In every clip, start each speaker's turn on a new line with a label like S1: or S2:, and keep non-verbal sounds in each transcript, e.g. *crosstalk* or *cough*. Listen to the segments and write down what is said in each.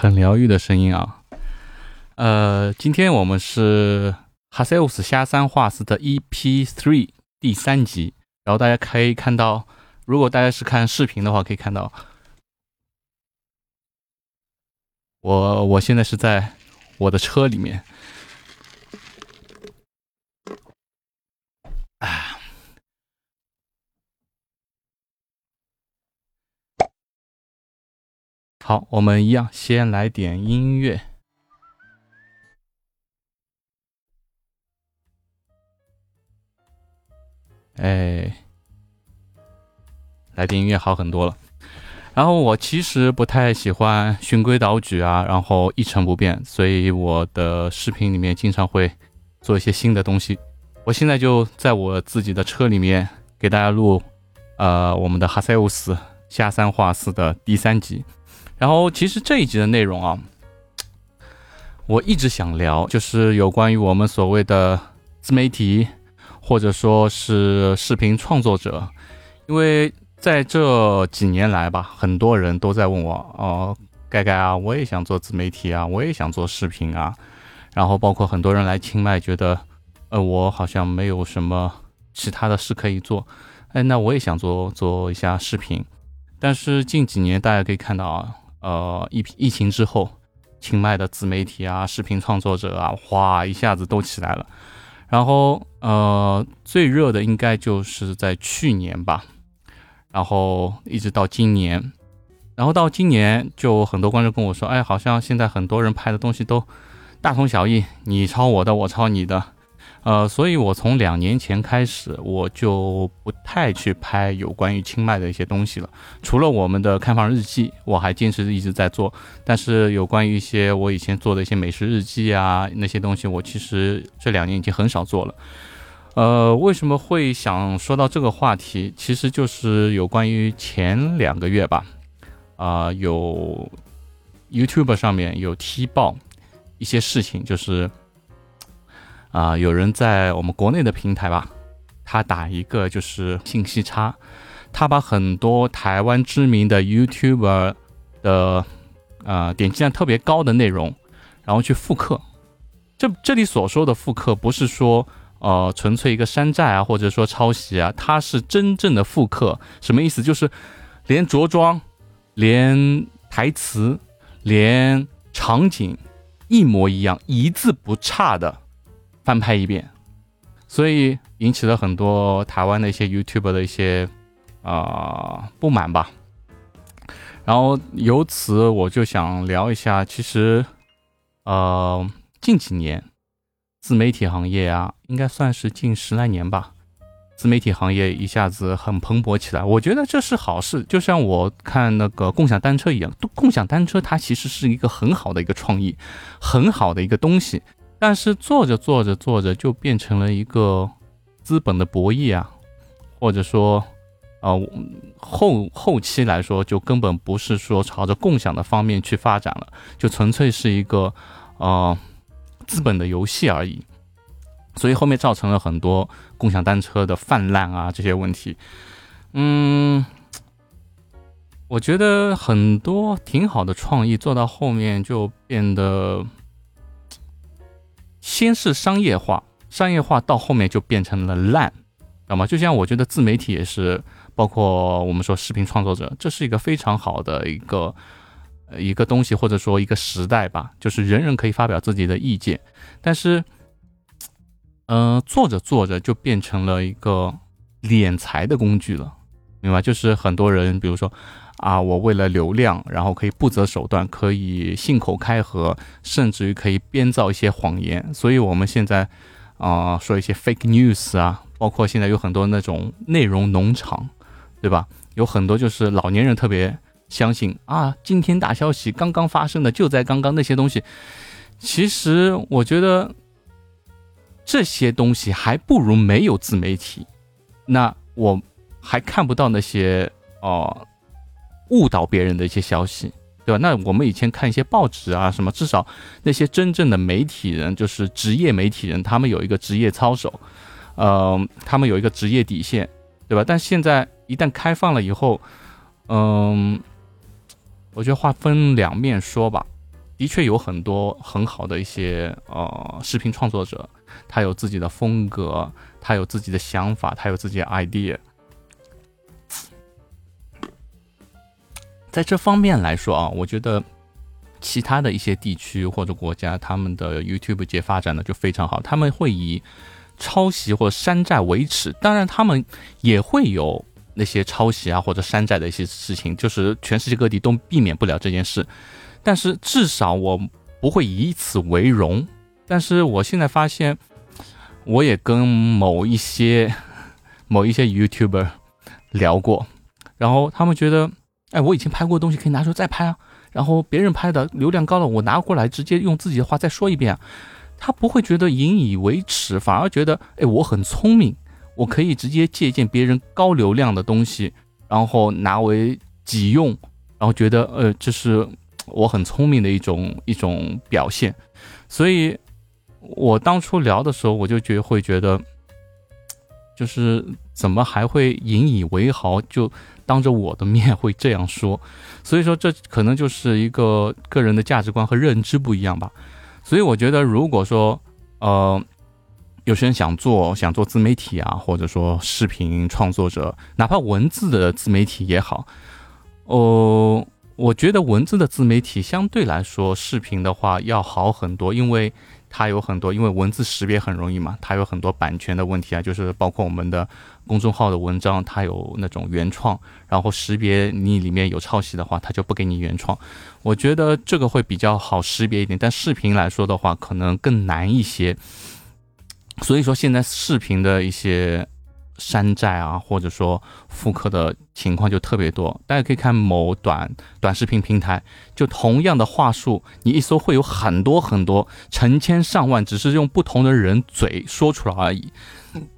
S1: 很疗愈的声音啊。呃，今天我们是哈塞乌斯下三画师的 EP Three 第三集，然后大家可以看到，如果大家是看视频的话，可以看到我我现在是在我的车里面。好，我们一样先来点音乐。哎，来点音乐好很多了。然后我其实不太喜欢循规蹈矩啊，然后一成不变，所以我的视频里面经常会做一些新的东西。我现在就在我自己的车里面给大家录，呃，我们的哈塞乌斯下三画四的第三集。然后，其实这一集的内容啊，我一直想聊，就是有关于我们所谓的自媒体，或者说是视频创作者，因为在这几年来吧，很多人都在问我，哦，盖盖啊，我也想做自媒体啊，我也想做视频啊，然后包括很多人来清迈，觉得，呃，我好像没有什么其他的事可以做，哎，那我也想做做一下视频，但是近几年大家可以看到啊。呃，疫疫情之后，清迈的自媒体啊、视频创作者啊，哗一下子都起来了。然后，呃，最热的应该就是在去年吧，然后一直到今年，然后到今年就很多观众跟我说，哎，好像现在很多人拍的东西都大同小异，你抄我的，我抄你的。呃，所以我从两年前开始，我就不太去拍有关于清迈的一些东西了。除了我们的看房日记，我还坚持一直在做。但是有关于一些我以前做的一些美食日记啊，那些东西，我其实这两年已经很少做了。呃，为什么会想说到这个话题？其实就是有关于前两个月吧，啊，有 YouTube 上面有踢爆一些事情，就是。啊，有人在我们国内的平台吧，他打一个就是信息差，他把很多台湾知名的 YouTuber 的呃点击量特别高的内容，然后去复刻。这这里所说的复刻，不是说呃纯粹一个山寨啊，或者说抄袭啊，它是真正的复刻。什么意思？就是连着装、连台词、连场景一模一样，一字不差的。翻拍一遍，所以引起了很多台湾的一些 YouTube 的一些啊不满吧。然后由此我就想聊一下，其实呃近几年自媒体行业啊，应该算是近十来年吧，自媒体行业一下子很蓬勃起来，我觉得这是好事。就像我看那个共享单车一样，共享单车它其实是一个很好的一个创意，很好的一个东西。但是做着做着做着就变成了一个资本的博弈啊，或者说，呃，后后期来说就根本不是说朝着共享的方面去发展了，就纯粹是一个呃资本的游戏而已。所以后面造成了很多共享单车的泛滥啊这些问题。嗯，我觉得很多挺好的创意做到后面就变得。先是商业化，商业化到后面就变成了烂，知道吗？就像我觉得自媒体也是，包括我们说视频创作者，这是一个非常好的一个一个东西，或者说一个时代吧，就是人人可以发表自己的意见。但是，嗯，做着做着就变成了一个敛财的工具了，明白？就是很多人，比如说。啊，我为了流量，然后可以不择手段，可以信口开河，甚至于可以编造一些谎言。所以，我们现在啊，说一些 fake news 啊，包括现在有很多那种内容农场，对吧？有很多就是老年人特别相信啊，惊天大消息刚刚发生的，就在刚刚那些东西。其实，我觉得这些东西还不如没有自媒体。那我还看不到那些哦。误导别人的一些消息，对吧？那我们以前看一些报纸啊，什么，至少那些真正的媒体人，就是职业媒体人，他们有一个职业操守，呃，他们有一个职业底线，对吧？但现在一旦开放了以后，嗯，我觉得话分两面说吧。的确有很多很好的一些呃视频创作者，他有自己的风格，他有自己的想法，他有自己的 idea。在这方面来说啊，我觉得其他的一些地区或者国家，他们的 YouTube 界发展的就非常好，他们会以抄袭或山寨为耻，当然他们也会有那些抄袭啊或者山寨的一些事情，就是全世界各地都避免不了这件事。但是至少我不会以此为荣。但是我现在发现，我也跟某一些某一些 YouTuber 聊过，然后他们觉得。哎，我以前拍过的东西可以拿出来再拍啊，然后别人拍的流量高了，我拿过来直接用自己的话再说一遍，他不会觉得引以为耻，反而觉得哎我很聪明，我可以直接借鉴别人高流量的东西，然后拿为己用，然后觉得呃这是我很聪明的一种一种表现，所以我当初聊的时候，我就觉会觉得，就是怎么还会引以为豪就。当着我的面会这样说，所以说这可能就是一个个人的价值观和认知不一样吧。所以我觉得，如果说呃有些人想做想做自媒体啊，或者说视频创作者，哪怕文字的自媒体也好，哦，我觉得文字的自媒体相对来说视频的话要好很多，因为。它有很多，因为文字识别很容易嘛，它有很多版权的问题啊，就是包括我们的公众号的文章，它有那种原创，然后识别你里面有抄袭的话，它就不给你原创。我觉得这个会比较好识别一点，但视频来说的话，可能更难一些。所以说现在视频的一些。山寨啊，或者说复刻的情况就特别多。大家可以看某短短视频平台，就同样的话术，你一搜会有很多很多成千上万，只是用不同的人嘴说出来而已。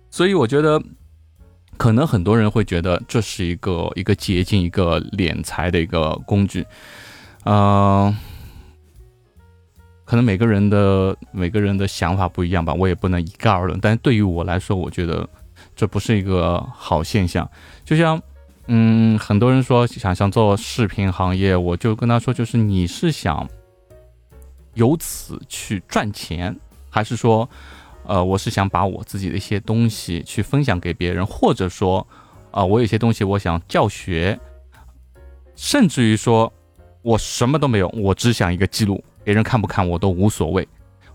S1: 所以我觉得，可能很多人会觉得这是一个一个捷径，一个敛财的一个工具。嗯，可能每个人的每个人的想法不一样吧，我也不能一概而论。但是对于我来说，我觉得。这不是一个好现象，就像，嗯，很多人说想想做视频行业，我就跟他说，就是你是想由此去赚钱，还是说，呃，我是想把我自己的一些东西去分享给别人，或者说，啊，我有些东西我想教学，甚至于说我什么都没有，我只想一个记录，别人看不看我都无所谓，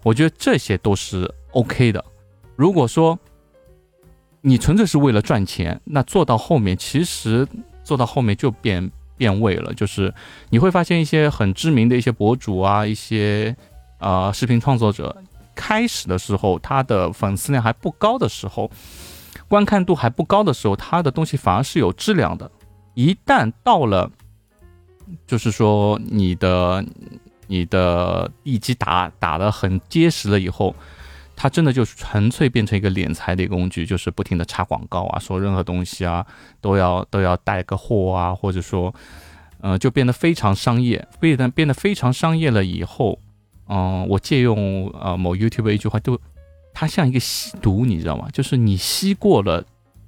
S1: 我觉得这些都是 OK 的。如果说，你纯粹是为了赚钱，那做到后面其实做到后面就变变味了。就是你会发现一些很知名的一些博主啊，一些啊视频创作者，开始的时候他的粉丝量还不高的时候，观看度还不高的时候，他的东西反而是有质量的。一旦到了，就是说你的你的地基打打得很结实了以后。它真的就是纯粹变成一个敛财的一个工具，就是不停的插广告啊，说任何东西啊都要都要带个货啊，或者说，呃，就变得非常商业。变得变得非常商业了以后，嗯，我借用呃某 YouTube 一句话，就它像一个吸毒，你知道吗？就是你吸过了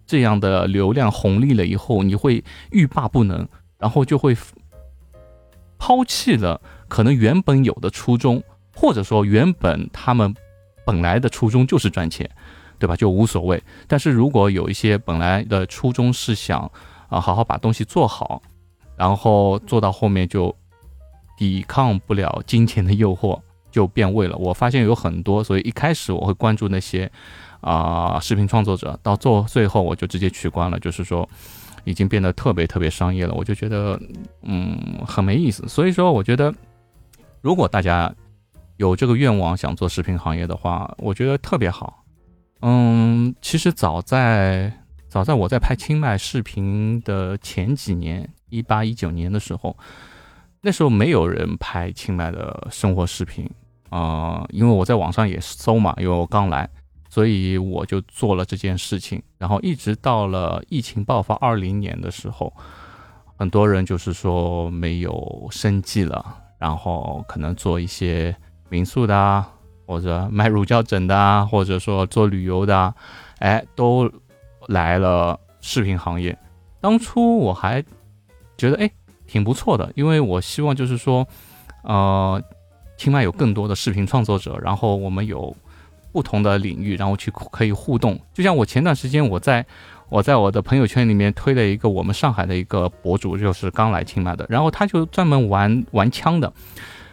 S1: 这样的流量红利了以后，你会欲罢不能，然后就会抛弃了可能原本有的初衷，或者说原本他们。本来的初衷就是赚钱，对吧？就无所谓。但是如果有一些本来的初衷是想啊好好把东西做好，然后做到后面就抵抗不了金钱的诱惑，就变味了。我发现有很多，所以一开始我会关注那些啊视频创作者，到做最后我就直接取关了，就是说已经变得特别特别商业了，我就觉得嗯很没意思。所以说，我觉得如果大家。有这个愿望想做视频行业的话，我觉得特别好。嗯，其实早在早在我在拍清迈视频的前几年，一八一九年的时候，那时候没有人拍清迈的生活视频啊，因为我在网上也搜嘛，因为我刚来，所以我就做了这件事情。然后一直到了疫情爆发二零年的时候，很多人就是说没有生计了，然后可能做一些。民宿的啊，或者卖乳胶枕的啊，或者说做旅游的，啊，哎，都来了视频行业。当初我还觉得哎挺不错的，因为我希望就是说，呃，清迈有更多的视频创作者，然后我们有不同的领域，然后去可以互动。就像我前段时间我在我在我的朋友圈里面推了一个我们上海的一个博主，就是刚来清迈的，然后他就专门玩玩枪的。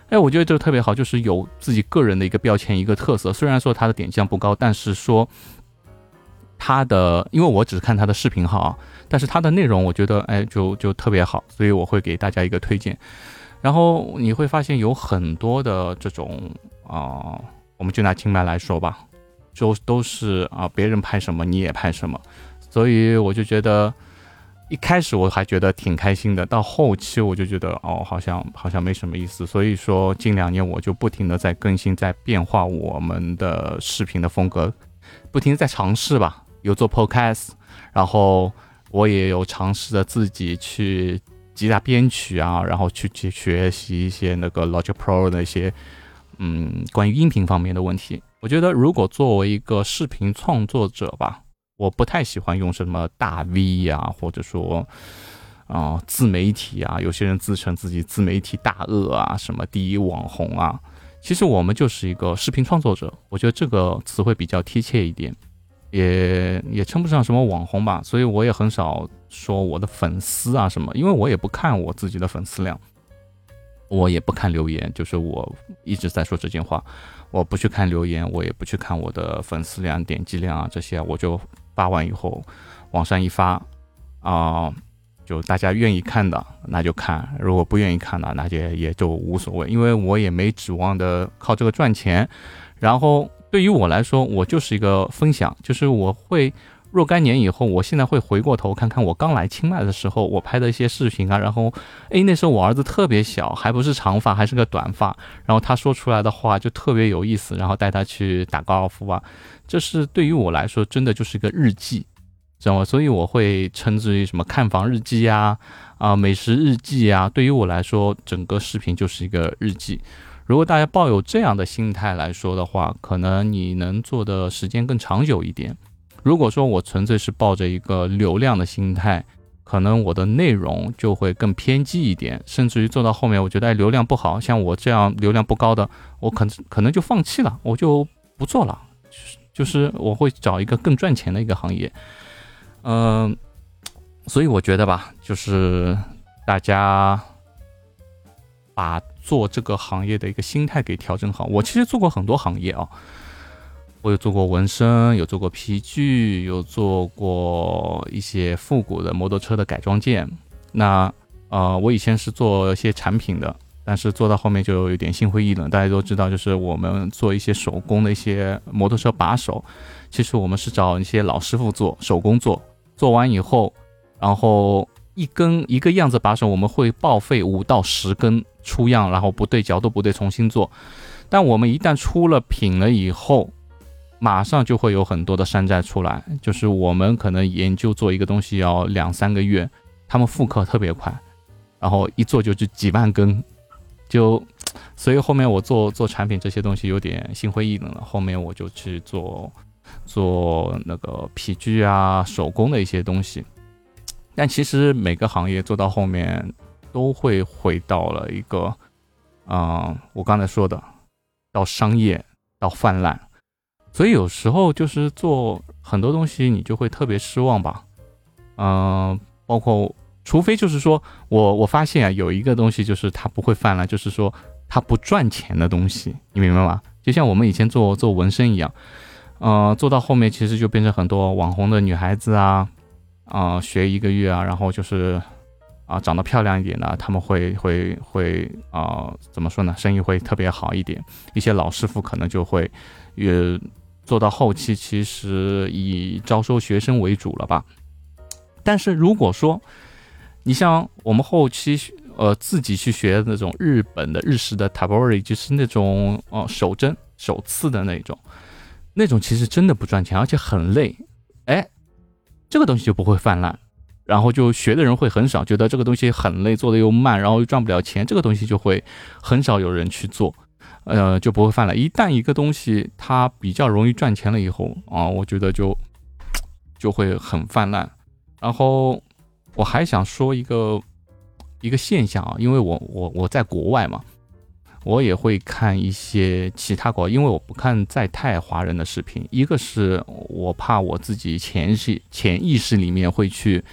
S1: 哎，我觉得这个特别好，就是有自己个人的一个标签、一个特色。虽然说他的点击量不高，但是说他的，因为我只是看他的视频号啊，但是他的内容我觉得哎就就特别好，所以我会给大家一个推荐。然后你会发现有很多的这种啊，我们就拿清迈来说吧，就都是啊别人拍什么你也拍什么，所以我就觉得。一开始我还觉得挺开心的，到后期我就觉得哦，好像好像没什么意思。所以说近两年我就不停的在更新，在变化我们的视频的风格，不停在尝试吧。有做 podcast，然后我也有尝试着自己去吉他编曲啊，然后去去学习一些那个 Logic Pro 的一些嗯关于音频方面的问题。我觉得如果作为一个视频创作者吧。我不太喜欢用什么大 V 呀，或者说啊自媒体啊，有些人自称自己自媒体大鳄啊，什么第一网红啊，其实我们就是一个视频创作者，我觉得这个词汇比较贴切一点，也也称不上什么网红吧，所以我也很少说我的粉丝啊什么，因为我也不看我自己的粉丝量，我也不看留言，就是我一直在说这件话，我不去看留言，我也不去看我的粉丝量、点击量啊这些，我就。发完以后，往上一发，啊，就大家愿意看的那就看，如果不愿意看的那就也就无所谓，因为我也没指望的靠这个赚钱。然后对于我来说，我就是一个分享，就是我会若干年以后，我现在会回过头看看我刚来清迈的时候我拍的一些视频啊，然后，诶，那时候我儿子特别小，还不是长发，还是个短发，然后他说出来的话就特别有意思，然后带他去打高尔夫啊。这是对于我来说，真的就是一个日记，知道吗？所以我会称之为什么看房日记呀，啊，美食日记呀。对于我来说，整个视频就是一个日记。如果大家抱有这样的心态来说的话，可能你能做的时间更长久一点。如果说我纯粹是抱着一个流量的心态，可能我的内容就会更偏激一点，甚至于做到后面，我觉得流量不好，像我这样流量不高的，我可能可能就放弃了，我就不做了。就是我会找一个更赚钱的一个行业，嗯，所以我觉得吧，就是大家把做这个行业的一个心态给调整好。我其实做过很多行业啊，我有做过纹身，有做过皮具，有做过一些复古的摩托车的改装件。那呃，我以前是做一些产品的。但是做到后面就有点心灰意冷。大家都知道，就是我们做一些手工的一些摩托车把手，其实我们是找一些老师傅做手工做，做完以后，然后一根一个样子把手，我们会报废五到十根出样，然后不对角度不对重新做。但我们一旦出了品了以后，马上就会有很多的山寨出来，就是我们可能研究做一个东西要两三个月，他们复刻特别快，然后一做就是几万根。就，所以后面我做做产品这些东西有点心灰意冷了。后面我就去做做那个皮具啊，手工的一些东西。但其实每个行业做到后面都会回到了一个，嗯，我刚才说的，到商业到泛滥。所以有时候就是做很多东西，你就会特别失望吧。嗯，包括。除非就是说我我发现啊，有一个东西就是它不会泛滥，就是说它不赚钱的东西，你明白吗？就像我们以前做做纹身一样，呃，做到后面其实就变成很多网红的女孩子啊，啊，学一个月啊，然后就是啊，长得漂亮一点的，他们会会会啊，怎么说呢？生意会特别好一点。一些老师傅可能就会也做到后期，其实以招收学生为主了吧。但是如果说你像我们后期呃自己去学那种日本的日式的 tabori，就是那种哦手针手刺的那种，那种其实真的不赚钱，而且很累。哎，这个东西就不会泛滥，然后就学的人会很少，觉得这个东西很累，做的又慢，然后又赚不了钱，这个东西就会很少有人去做，呃就不会泛滥。一旦一个东西它比较容易赚钱了以后啊，我觉得就 *tsk* 就会很泛滥，然后。我还想说一个一个现象啊，因为我我我在国外嘛，我也会看一些其他国，因为我不看在泰华人的视频，一个是我怕我自己潜意潜意识里面会去。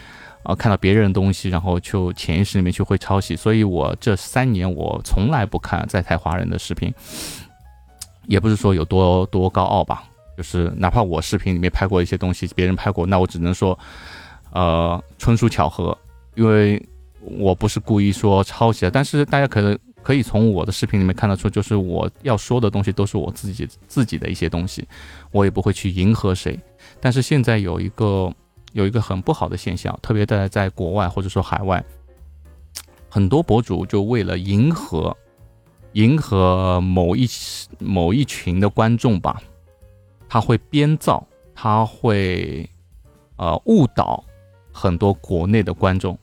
S1: 啊，看到别人的东西，然后就潜意识里面就会抄袭，所以我这三年我从来不看在台华人的视频，也不是说有多多高傲吧，就是哪怕我视频里面拍过一些东西，别人拍过，那我只能说，呃，纯属巧合，因为我不是故意说抄袭的，但是大家可能可以从我的视频里面看得出，就是我要说的东西都是我自己自己的一些东西，我也不会去迎合谁，但是现在有一个。有一个很不好的现象，特别在在国外或者说海外，很多博主就为了迎合迎合某一某一群的观众吧，他会编造，他会呃误导很多国内的观众，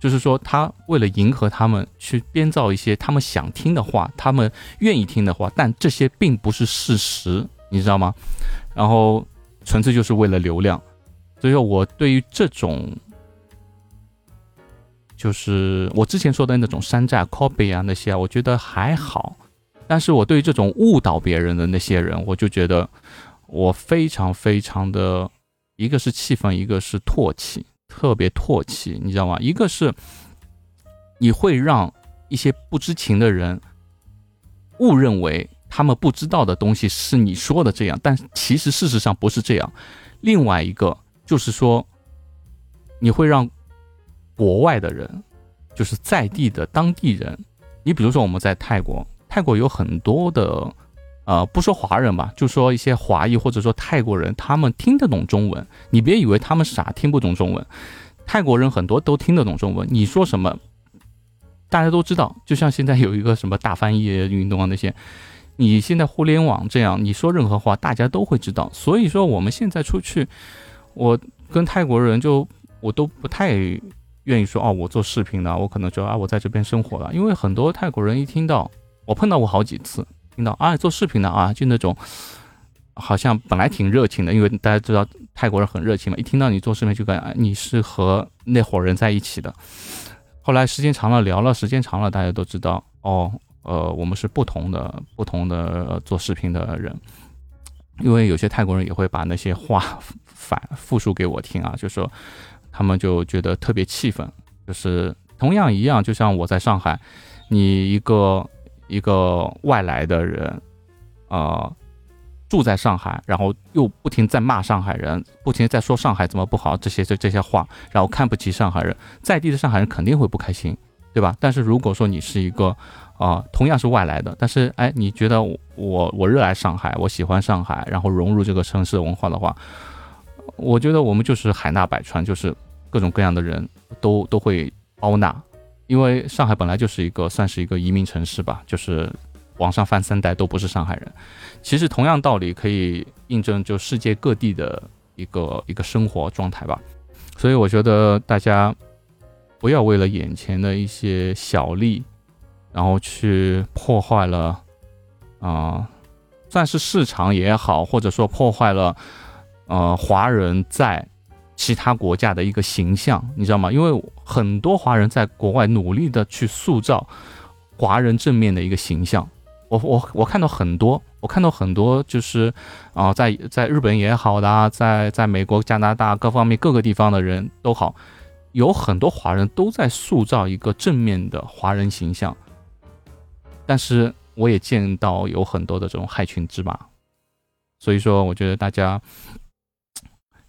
S1: 就是说他为了迎合他们去编造一些他们想听的话，他们愿意听的话，但这些并不是事实，你知道吗？然后纯粹就是为了流量。所以说我对于这种，就是我之前说的那种山寨 copy 啊那些啊，我觉得还好。但是我对于这种误导别人的那些人，我就觉得我非常非常的，一个是气愤，一个是唾弃，特别唾弃，你知道吗？一个是你会让一些不知情的人误认为他们不知道的东西是你说的这样，但其实事实上不是这样。另外一个。就是说，你会让国外的人，就是在地的当地人，你比如说我们在泰国，泰国有很多的，呃，不说华人吧，就说一些华裔或者说泰国人，他们听得懂中文。你别以为他们傻，听不懂中文，泰国人很多都听得懂中文。你说什么，大家都知道。就像现在有一个什么大翻译运动啊那些，你现在互联网这样，你说任何话，大家都会知道。所以说我们现在出去。我跟泰国人就我都不太愿意说哦，我做视频的，我可能就啊，我在这边生活了，因为很多泰国人一听到我碰到过好几次，听到啊做视频的啊，就那种好像本来挺热情的，因为大家知道泰国人很热情嘛，一听到你做视频就感觉你是和那伙人在一起的。后来时间长了聊了，时间长了大家都知道哦，呃，我们是不同的不同的做视频的人。因为有些泰国人也会把那些话反复述给我听啊，就说他们就觉得特别气愤，就是同样一样，就像我在上海，你一个一个外来的人，呃，住在上海，然后又不停在骂上海人，不停在说上海怎么不好，这些这这些话，然后看不起上海人，在地的上海人肯定会不开心，对吧？但是如果说你是一个啊，同样是外来的，但是哎，你觉得我我热爱上海，我喜欢上海，然后融入这个城市文化的话，我觉得我们就是海纳百川，就是各种各样的人都都会包纳，因为上海本来就是一个算是一个移民城市吧，就是往上翻三代都不是上海人。其实同样道理可以印证，就世界各地的一个一个生活状态吧。所以我觉得大家不要为了眼前的一些小利。然后去破坏了，啊，算是市场也好，或者说破坏了，呃，华人在其他国家的一个形象，你知道吗？因为很多华人在国外努力的去塑造华人正面的一个形象。我我我看到很多，我看到很多就是啊，在在日本也好的，在在美国、加拿大各方面各个地方的人都好，有很多华人都在塑造一个正面的华人形象。但是我也见到有很多的这种害群之马，所以说我觉得大家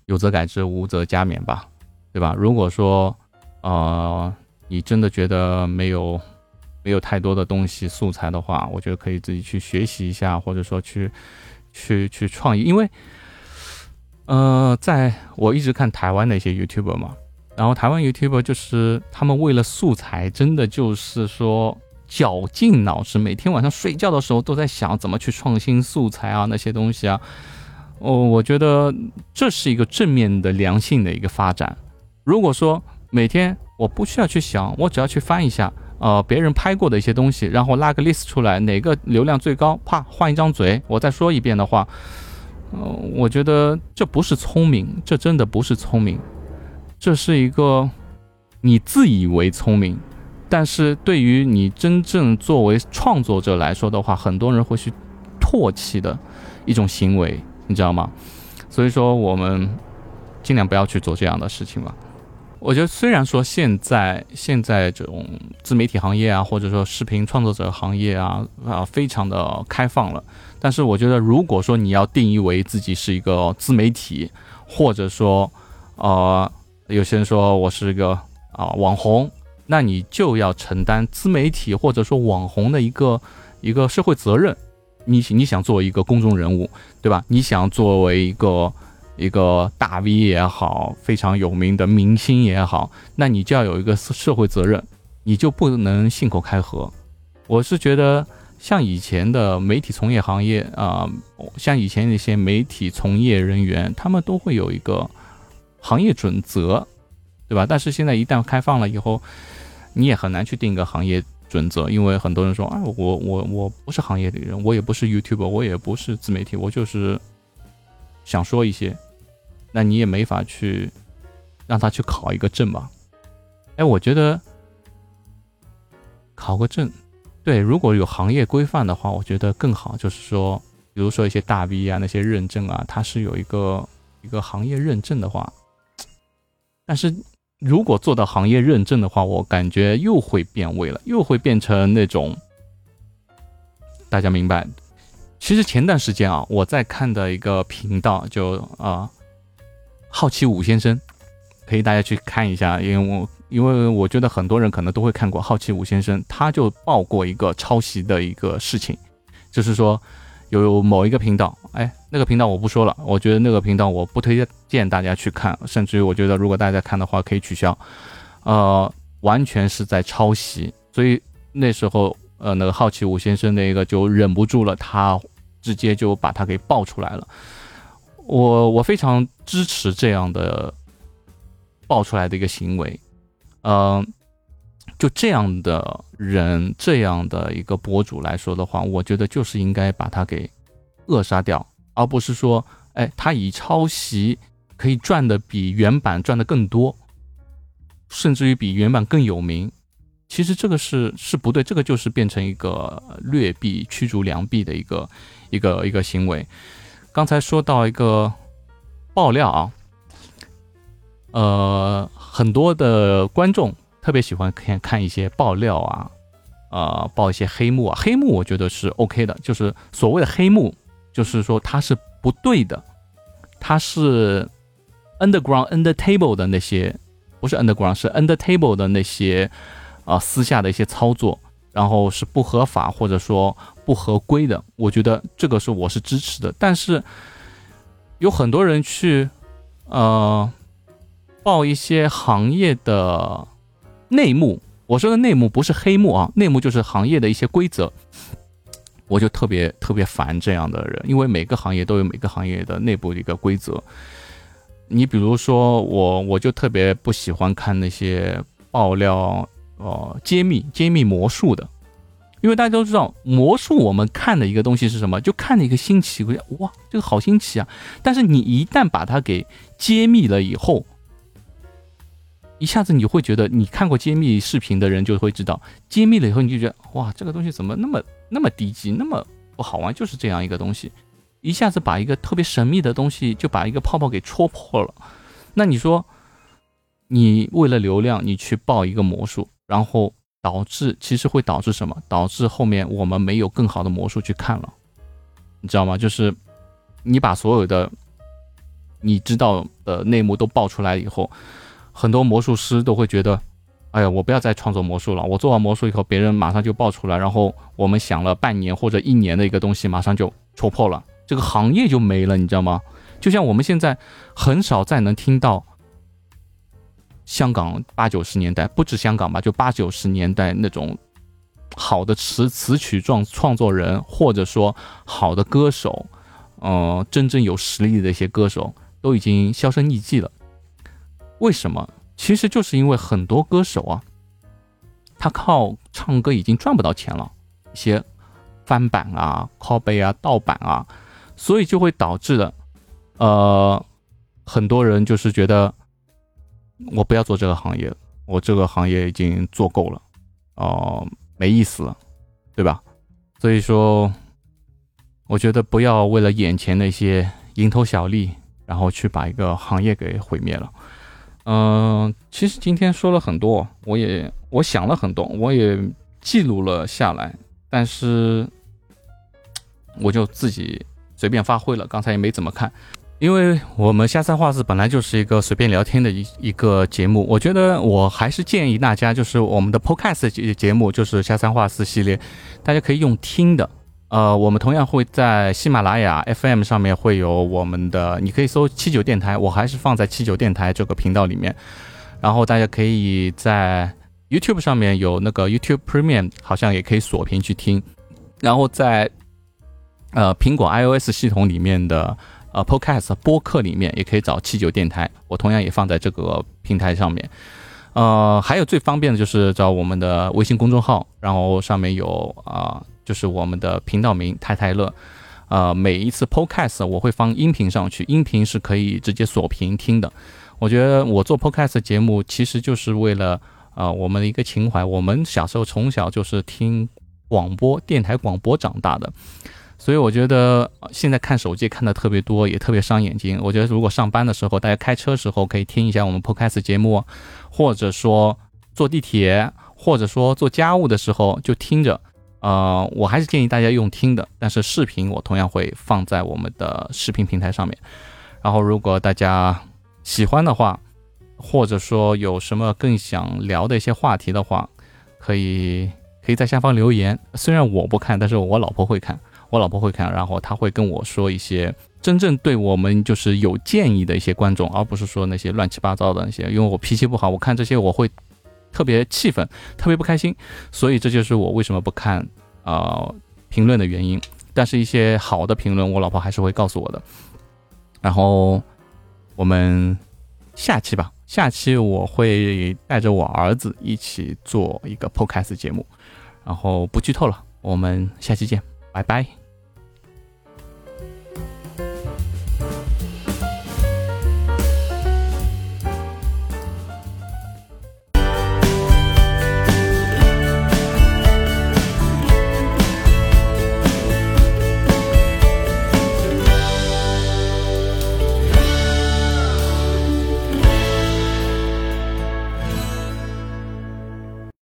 S1: 有则改之，无则加勉吧，对吧？如果说呃你真的觉得没有没有太多的东西素材的话，我觉得可以自己去学习一下，或者说去去去创意，因为呃在我一直看台湾的一些 YouTuber 嘛，然后台湾 YouTuber 就是他们为了素材，真的就是说。绞尽脑汁，每天晚上睡觉的时候都在想怎么去创新素材啊，那些东西啊。哦，我觉得这是一个正面的、良性的一个发展。如果说每天我不需要去想，我只要去翻一下，呃，别人拍过的一些东西，然后拉个 list 出来，哪个流量最高，啪换一张嘴，我再说一遍的话，呃，我觉得这不是聪明，这真的不是聪明，这是一个你自以为聪明。但是对于你真正作为创作者来说的话，很多人会去唾弃的一种行为，你知道吗？所以说我们尽量不要去做这样的事情吧。我觉得虽然说现在现在这种自媒体行业啊，或者说视频创作者行业啊啊，非常的开放了。但是我觉得，如果说你要定义为自己是一个自媒体，或者说呃，有些人说我是一个啊网红，那你就要承担自媒体或者说网红的一个一个社会责任。你你想做一个公众人物，对吧？你想作为一个。一个大 V 也好，非常有名的明星也好，那你就要有一个社会责任，你就不能信口开河。我是觉得，像以前的媒体从业行业啊，像以前那些媒体从业人员，他们都会有一个行业准则，对吧？但是现在一旦开放了以后，你也很难去定一个行业准则，因为很多人说啊，我我我不是行业里人，我也不是 YouTube，我也不是自媒体，我就是想说一些。那你也没法去让他去考一个证吧？哎，我觉得考个证，对，如果有行业规范的话，我觉得更好。就是说，比如说一些大 V 啊，那些认证啊，它是有一个一个行业认证的话，但是如果做到行业认证的话，我感觉又会变味了，又会变成那种大家明白。其实前段时间啊，我在看的一个频道，就啊。好奇五先生，可以大家去看一下，因为我因为我觉得很多人可能都会看过好奇五先生，他就报过一个抄袭的一个事情，就是说有某一个频道，哎，那个频道我不说了，我觉得那个频道我不推荐大家去看，甚至于我觉得如果大家看的话可以取消，呃，完全是在抄袭，所以那时候呃那个好奇五先生那个就忍不住了，他直接就把他给爆出来了。我我非常支持这样的爆出来的一个行为，嗯，就这样的人，这样的一个博主来说的话，我觉得就是应该把他给扼杀掉，而不是说，哎，他以抄袭可以赚的比原版赚的更多，甚至于比原版更有名，其实这个是是不对，这个就是变成一个劣币驱逐良币的一个一个一个行为。刚才说到一个爆料啊，呃，很多的观众特别喜欢看看一些爆料啊，呃，爆一些黑幕啊，黑幕我觉得是 OK 的，就是所谓的黑幕，就是说它是不对的，它是 underground under table 的那些，不是 underground 是 under table 的那些啊私下的一些操作，然后是不合法或者说。不合规的，我觉得这个是我是支持的。但是有很多人去呃报一些行业的内幕，我说的内幕不是黑幕啊，内幕就是行业的一些规则，我就特别特别烦这样的人，因为每个行业都有每个行业的内部的一个规则。你比如说我，我就特别不喜欢看那些爆料哦，揭秘揭秘魔术的。因为大家都知道魔术，我们看的一个东西是什么？就看的一个新奇，哇，这个好新奇啊！但是你一旦把它给揭秘了以后，一下子你会觉得，你看过揭秘视频的人就会知道，揭秘了以后你就觉得，哇，这个东西怎么那么那么低级，那么不好玩？就是这样一个东西，一下子把一个特别神秘的东西就把一个泡泡给戳破了。那你说，你为了流量，你去报一个魔术，然后。导致其实会导致什么？导致后面我们没有更好的魔术去看了，你知道吗？就是你把所有的你知道的内幕都爆出来以后，很多魔术师都会觉得，哎呀，我不要再创作魔术了。我做完魔术以后，别人马上就爆出来，然后我们想了半年或者一年的一个东西，马上就戳破了，这个行业就没了，你知道吗？就像我们现在很少再能听到。香港八九十年代，不止香港吧，就八九十年代那种好的词词曲创创作人，或者说好的歌手，嗯，真正有实力的一些歌手，都已经销声匿迹了。为什么？其实就是因为很多歌手啊，他靠唱歌已经赚不到钱了，一些翻版啊、copy 啊、盗版啊，所以就会导致的，呃，很多人就是觉得。我不要做这个行业，我这个行业已经做够了，哦没意思了，对吧？所以说，我觉得不要为了眼前的一些蝇头小利，然后去把一个行业给毁灭了。嗯，其实今天说了很多，我也我想了很多，我也记录了下来，但是我就自己随便发挥了，刚才也没怎么看。因为我们下三话四本来就是一个随便聊天的一一个节目，我觉得我还是建议大家，就是我们的 Podcast 节节目，就是下三话四系列，大家可以用听的。呃，我们同样会在喜马拉雅 FM 上面会有我们的，你可以搜七九电台，我还是放在七九电台这个频道里面。然后大家可以在 YouTube 上面有那个 YouTube Premium，好像也可以锁屏去听。然后在呃苹果 iOS 系统里面的。呃，Podcast 播客里面也可以找七九电台，我同样也放在这个平台上面。呃，还有最方便的就是找我们的微信公众号，然后上面有啊，就是我们的频道名“太太乐”。呃，每一次 Podcast 我会放音频上去，音频是可以直接锁屏听的。我觉得我做 Podcast 节目其实就是为了呃我们的一个情怀。我们小时候从小就是听广播电台广播长大的。所以我觉得现在看手机看的特别多，也特别伤眼睛。我觉得如果上班的时候，大家开车时候可以听一下我们 Podcast 节目，或者说坐地铁，或者说做家务的时候就听着。呃，我还是建议大家用听的，但是视频我同样会放在我们的视频平台上面。然后如果大家喜欢的话，或者说有什么更想聊的一些话题的话，可以可以在下方留言。虽然我不看，但是我老婆会看。我老婆会看，然后她会跟我说一些真正对我们就是有建议的一些观众，而不是说那些乱七八糟的那些。因为我脾气不好，我看这些我会特别气愤，特别不开心，所以这就是我为什么不看啊评论的原因。但是，一些好的评论，我老婆还是会告诉我的。然后我们下期吧，下期我会带着我儿子一起做一个 podcast 节目，然后不剧透了，我们下期见，拜拜。